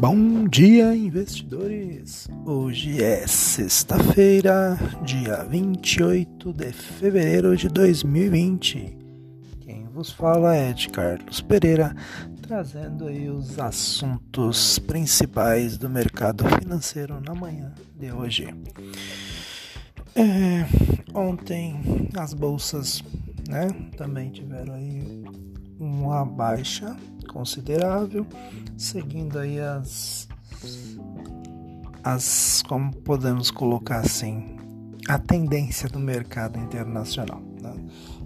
Bom dia, investidores! Hoje é sexta-feira, dia 28 de fevereiro de 2020. Quem vos fala é de Carlos Pereira, trazendo aí os assuntos principais do mercado financeiro na manhã de hoje. É, ontem as bolsas né, também tiveram aí uma baixa considerável, seguindo aí as as como podemos colocar assim a tendência do mercado internacional. Né?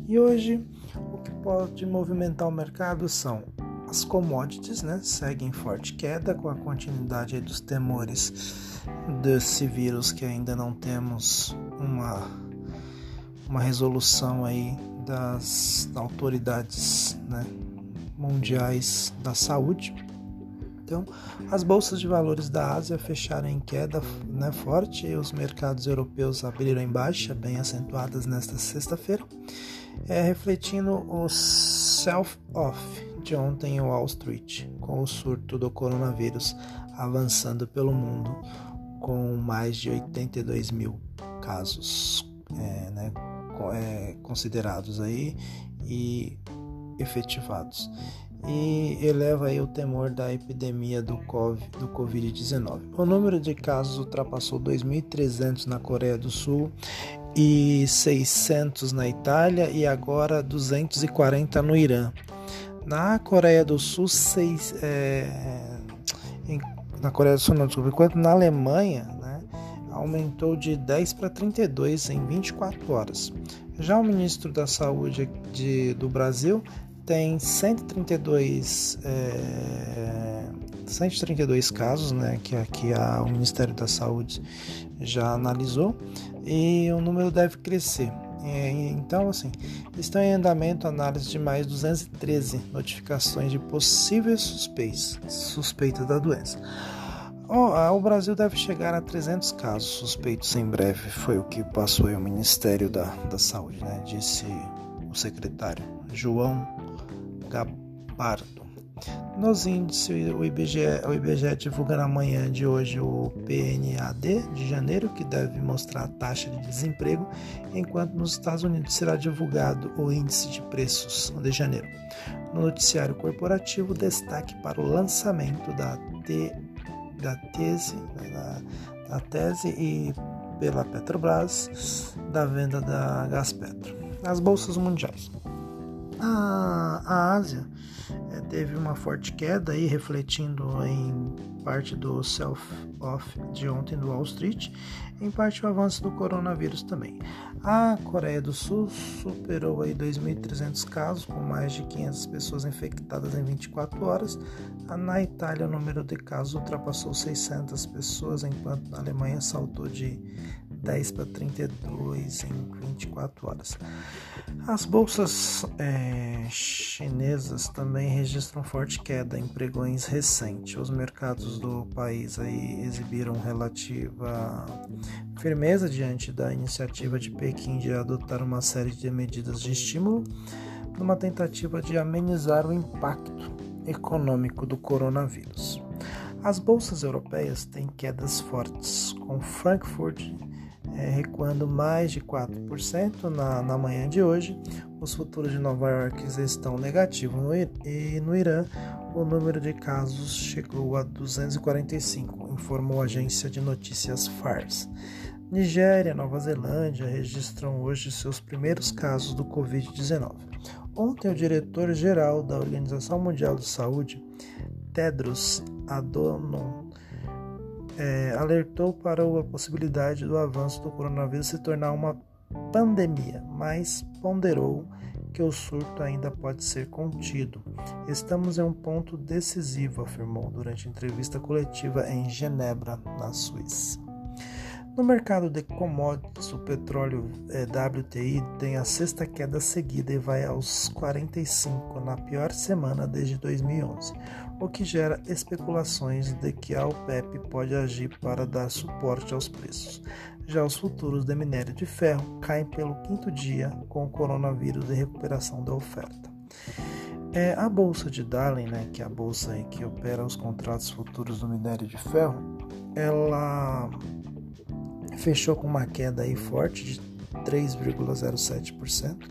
E hoje o que pode movimentar o mercado são as commodities, né? Seguem forte queda com a continuidade dos temores desse vírus que ainda não temos uma uma resolução aí das autoridades, né? Mundiais da saúde. Então, as bolsas de valores da Ásia fecharam em queda né, forte e os mercados europeus abriram em baixa, bem acentuadas nesta sexta-feira, é, refletindo o self-off de ontem em Wall Street, com o surto do coronavírus avançando pelo mundo com mais de 82 mil casos é, né, é, considerados aí e efetivados e eleva aí o temor da epidemia do Covid-19. O número de casos ultrapassou 2.300 na Coreia do Sul e 600 na Itália e agora 240 no Irã. Na Coreia do Sul, seis, é, em, na Coreia do Sul, não, desculpa, enquanto na Alemanha aumentou de 10 para 32 em 24 horas. Já o ministro da Saúde de, do Brasil tem 132, é, 132 casos né, que aqui a, o Ministério da Saúde já analisou e o número deve crescer. Então, assim, estão em andamento análise de mais 213 notificações de possíveis suspeitas da doença. O Brasil deve chegar a 300 casos suspeitos em breve, foi o que passou aí o Ministério da, da Saúde, né? disse o secretário João Gabardo. Nos índices, o IBGE, o IBGE divulga na manhã de hoje o PNAD de janeiro, que deve mostrar a taxa de desemprego, enquanto nos Estados Unidos será divulgado o índice de preços de janeiro. No noticiário corporativo, destaque para o lançamento da, te, da tese, da, da tese e pela Petrobras da venda da Gaspetro. As bolsas mundiais. A, a Ásia é, teve uma forte queda aí, refletindo em parte do self-off de ontem do Wall Street, em parte o avanço do coronavírus também. A Coreia do Sul superou aí 2.300 casos, com mais de 500 pessoas infectadas em 24 horas. Na Itália, o número de casos ultrapassou 600 pessoas, enquanto na Alemanha saltou de 10 para 32 em 24 horas. As bolsas é, chinesas também registram forte queda em pregões recente. Os mercados do país aí exibiram relativa firmeza diante da iniciativa de Pequim de adotar uma série de medidas de estímulo numa tentativa de amenizar o impacto econômico do coronavírus. As bolsas europeias têm quedas fortes, com Frankfurt é, recuando mais de 4% na, na manhã de hoje. Os futuros de Nova York estão negativos no, e no Irã o número de casos chegou a 245, informou a agência de notícias FARS. Nigéria e Nova Zelândia registram hoje seus primeiros casos do Covid-19. Ontem, o diretor-geral da Organização Mundial de Saúde, Tedros Adhanom é, alertou para a possibilidade do avanço do coronavírus se tornar uma pandemia, mas ponderou que o surto ainda pode ser contido. Estamos em um ponto decisivo, afirmou durante entrevista coletiva em Genebra, na Suíça. No mercado de commodities, o petróleo é, WTI tem a sexta queda seguida e vai aos 45 na pior semana desde 2011, o que gera especulações de que a OPEP pode agir para dar suporte aos preços. Já os futuros de minério de ferro caem pelo quinto dia com o coronavírus e recuperação da oferta. É, a bolsa de Darling, né, que é a bolsa que opera os contratos futuros do minério de ferro, ela fechou com uma queda aí forte de 3,07%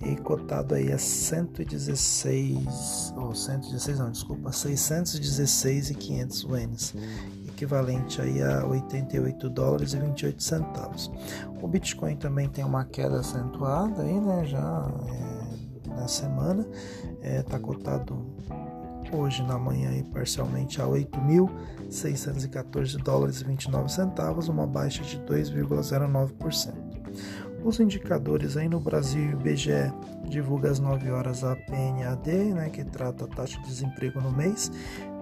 e cotado aí a 116 ou 116 não, desculpa, 616 e 500 ienes, equivalente aí a 88 dólares e 28 centavos. O Bitcoin também tem uma queda acentuada aí, né, já é, na semana, está é, cotado hoje na manhã aí parcialmente a 8.614 dólares e 29 centavos, uma baixa de 2,09%. Os indicadores aí no Brasil, o IBGE divulga às 9 horas a PNAD, né, que trata a taxa de desemprego no mês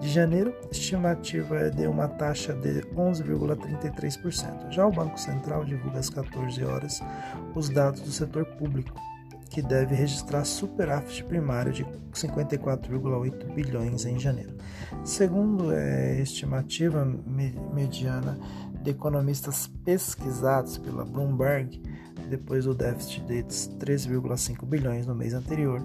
de janeiro, estimativa é de uma taxa de 11,33%. Já o Banco Central divulga às 14 horas os dados do setor público, que deve registrar superávit primário de 54,8 bilhões em janeiro. Segundo a é, estimativa mediana de economistas pesquisados pela Bloomberg, depois do déficit de 3,5 bilhões no mês anterior,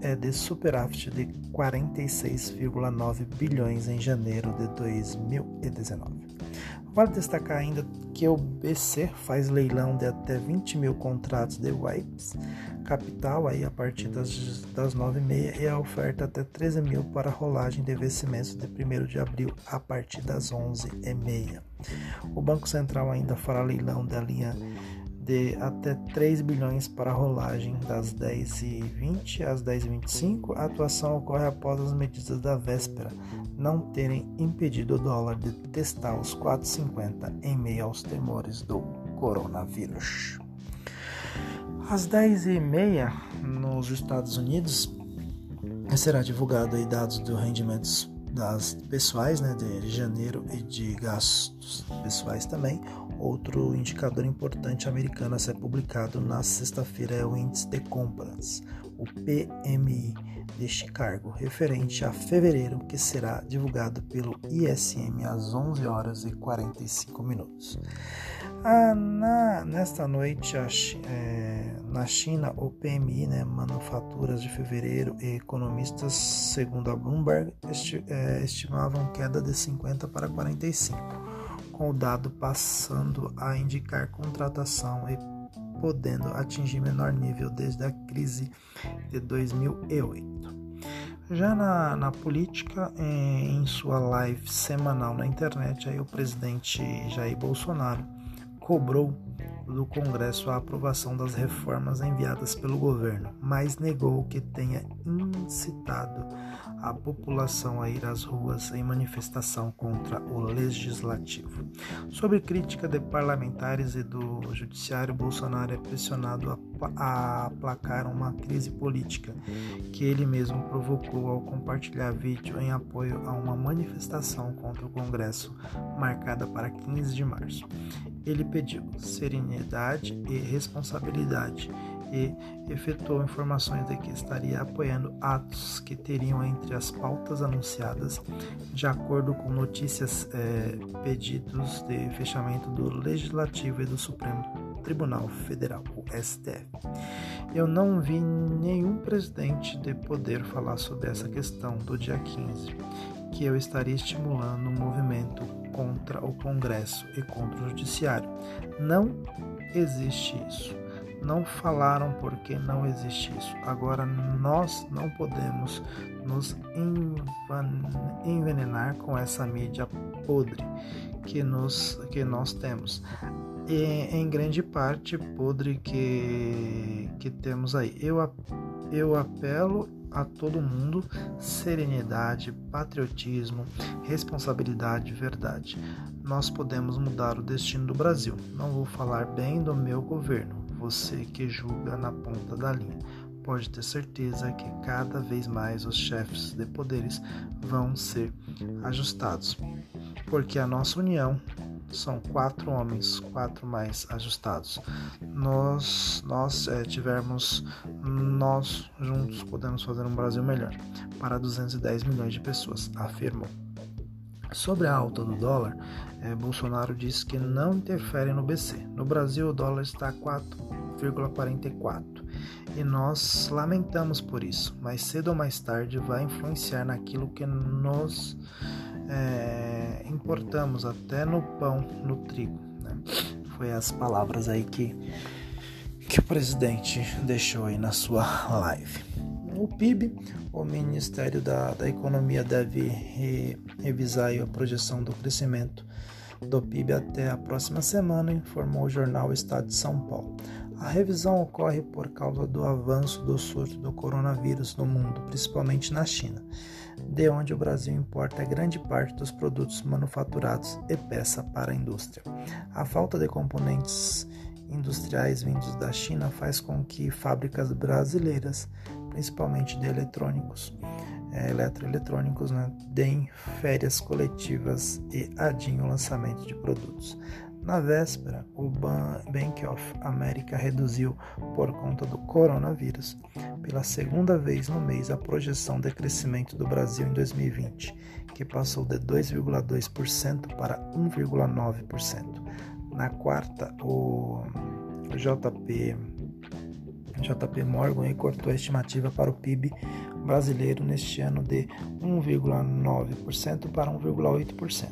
é de superávit de 46,9 bilhões em janeiro de 2019. Vale destacar ainda que o BC faz leilão de até 20 mil contratos de wipes capital aí a partir das, das 9h30 e a oferta até 13 mil para rolagem de vencimentos de 1 de abril a partir das 11h30. O Banco Central ainda fará leilão da linha de até 3 bilhões para a rolagem das 10h20 às 10h25. A atuação ocorre após as medidas da véspera não terem impedido o dólar de testar os 4,50 em meio aos temores do coronavírus. Às 10h30, nos Estados Unidos, será divulgado aí dados dos rendimentos das pessoais, né, de janeiro e de gastos pessoais também. Outro indicador importante americano a ser publicado na sexta-feira é o índice de compras, o PMI de Chicago, referente a fevereiro, que será divulgado pelo ISM às 11 horas e 45 minutos. Ah, na, nesta noite, a, é, na China, o PMI, né, manufaturas de fevereiro e economistas, segundo a Bloomberg, esti, é, estimavam queda de 50 para 45, com o dado passando a indicar contratação e podendo atingir menor nível desde a crise de 2008. Já na, na política, em, em sua live semanal na internet, aí o presidente Jair Bolsonaro cobrou do Congresso a aprovação das reformas enviadas pelo governo, mas negou que tenha incitado a população a ir às ruas em manifestação contra o legislativo. Sobre crítica de parlamentares e do judiciário, Bolsonaro é pressionado a, a aplacar uma crise política que ele mesmo provocou ao compartilhar vídeo em apoio a uma manifestação contra o Congresso marcada para 15 de março. Ele pediu serenidade e responsabilidade e efetuou informações de que estaria apoiando atos que teriam entre as pautas anunciadas, de acordo com notícias é, pedidos de fechamento do Legislativo e do Supremo Tribunal Federal, o STF. Eu não vi nenhum presidente de poder falar sobre essa questão do dia 15, que eu estaria estimulando um movimento contra o Congresso e contra o Judiciário. Não existe isso não falaram porque não existe isso. Agora nós não podemos nos envenenar com essa mídia podre que, nos, que nós temos. E, em grande parte podre que, que temos aí. Eu, eu apelo a todo mundo serenidade, patriotismo, responsabilidade, verdade. Nós podemos mudar o destino do Brasil. Não vou falar bem do meu governo, você que julga na ponta da linha. Pode ter certeza que cada vez mais os chefes de poderes vão ser ajustados, porque a nossa união são quatro homens, quatro mais ajustados. Nós, nós é, tivermos, nós juntos podemos fazer um Brasil melhor para 210 milhões de pessoas, afirmou. Sobre a alta do dólar, é, Bolsonaro disse que não interfere no BC. No Brasil, o dólar está a 4,44 E nós lamentamos por isso, mas cedo ou mais tarde vai influenciar naquilo que nos é, importamos, até no pão, no trigo. Né? Foi as palavras aí que, que o presidente deixou aí na sua live. O PIB, o Ministério da, da Economia deve re, revisar a projeção do crescimento do PIB até a próxima semana, informou o jornal Estado de São Paulo. A revisão ocorre por causa do avanço do surto do coronavírus no mundo, principalmente na China, de onde o Brasil importa grande parte dos produtos manufaturados e peça para a indústria. A falta de componentes industriais vindos da China faz com que fábricas brasileiras, principalmente de eletrônicos, é, eletroeletrônicos, né, férias coletivas e adiem o lançamento de produtos. Na véspera, o Bank of America reduziu, por conta do coronavírus, pela segunda vez no mês a projeção de crescimento do Brasil em 2020, que passou de 2,2% para 1,9%. Na quarta, o JP, JP Morgan cortou a estimativa para o PIB brasileiro neste ano de 1,9% para 1,8%.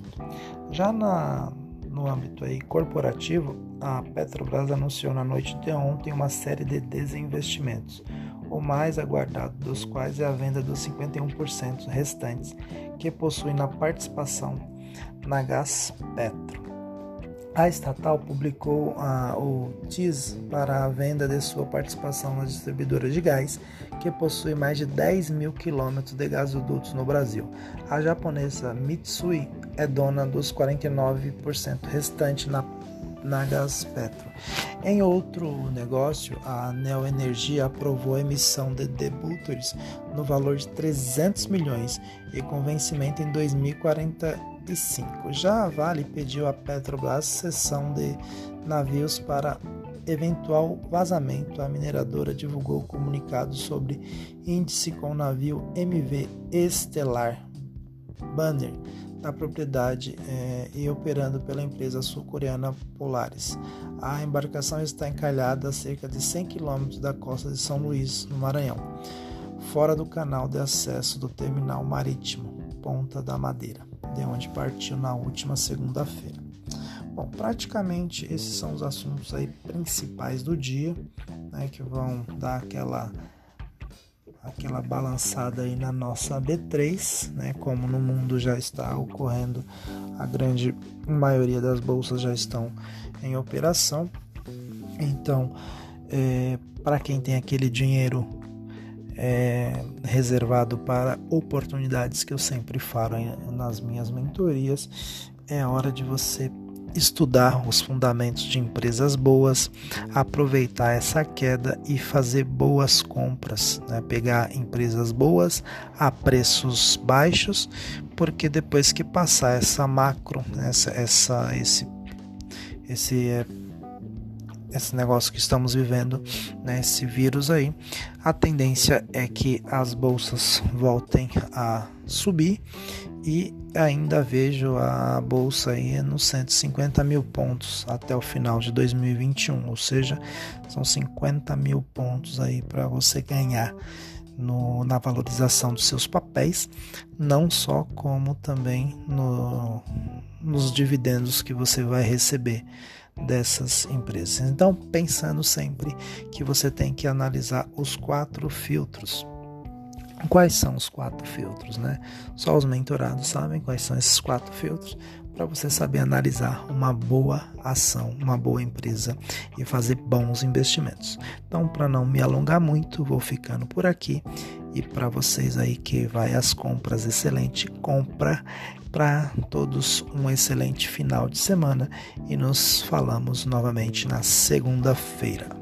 Já na no âmbito aí corporativo, a Petrobras anunciou na noite de ontem uma série de desinvestimentos, o mais aguardado dos quais é a venda dos 51% restantes que possui na participação na Gás Petro. A estatal publicou uh, o TIS para a venda de sua participação na distribuidora de gás, que possui mais de 10 mil quilômetros de gasodutos no Brasil. A japonesa Mitsui é dona dos 49% restante na, na Petro. Em outro negócio, a Neoenergia aprovou a emissão de debêntures no valor de 300 milhões e com vencimento em 2040 2005. Já a Vale pediu à Petrobras cessão de navios para eventual vazamento. A mineradora divulgou comunicado sobre índice com o navio MV Estelar Banner da propriedade é, e operando pela empresa sul-coreana Polaris. A embarcação está encalhada a cerca de 100 km da costa de São Luís, no Maranhão, fora do canal de acesso do terminal marítimo Ponta da Madeira de onde partiu na última segunda-feira. Bom, praticamente esses são os assuntos aí principais do dia, né, que vão dar aquela aquela balançada aí na nossa B3, né, como no mundo já está ocorrendo, a grande maioria das bolsas já estão em operação. Então, é, para quem tem aquele dinheiro é, reservado para oportunidades que eu sempre falo nas minhas mentorias. É hora de você estudar os fundamentos de empresas boas, aproveitar essa queda e fazer boas compras, né? pegar empresas boas a preços baixos, porque depois que passar essa macro, essa, essa esse esse é, esse negócio que estamos vivendo, né, esse vírus aí, a tendência é que as bolsas voltem a subir e ainda vejo a bolsa aí nos 150 mil pontos até o final de 2021, ou seja, são 50 mil pontos aí para você ganhar no, na valorização dos seus papéis, não só como também no, nos dividendos que você vai receber dessas empresas. Então, pensando sempre que você tem que analisar os quatro filtros. Quais são os quatro filtros, né? Só os mentorados sabem quais são esses quatro filtros para você saber analisar uma boa ação, uma boa empresa e fazer bons investimentos. Então, para não me alongar muito, vou ficando por aqui e para vocês aí que vai às compras, excelente compra para todos um excelente final de semana e nos falamos novamente na segunda-feira.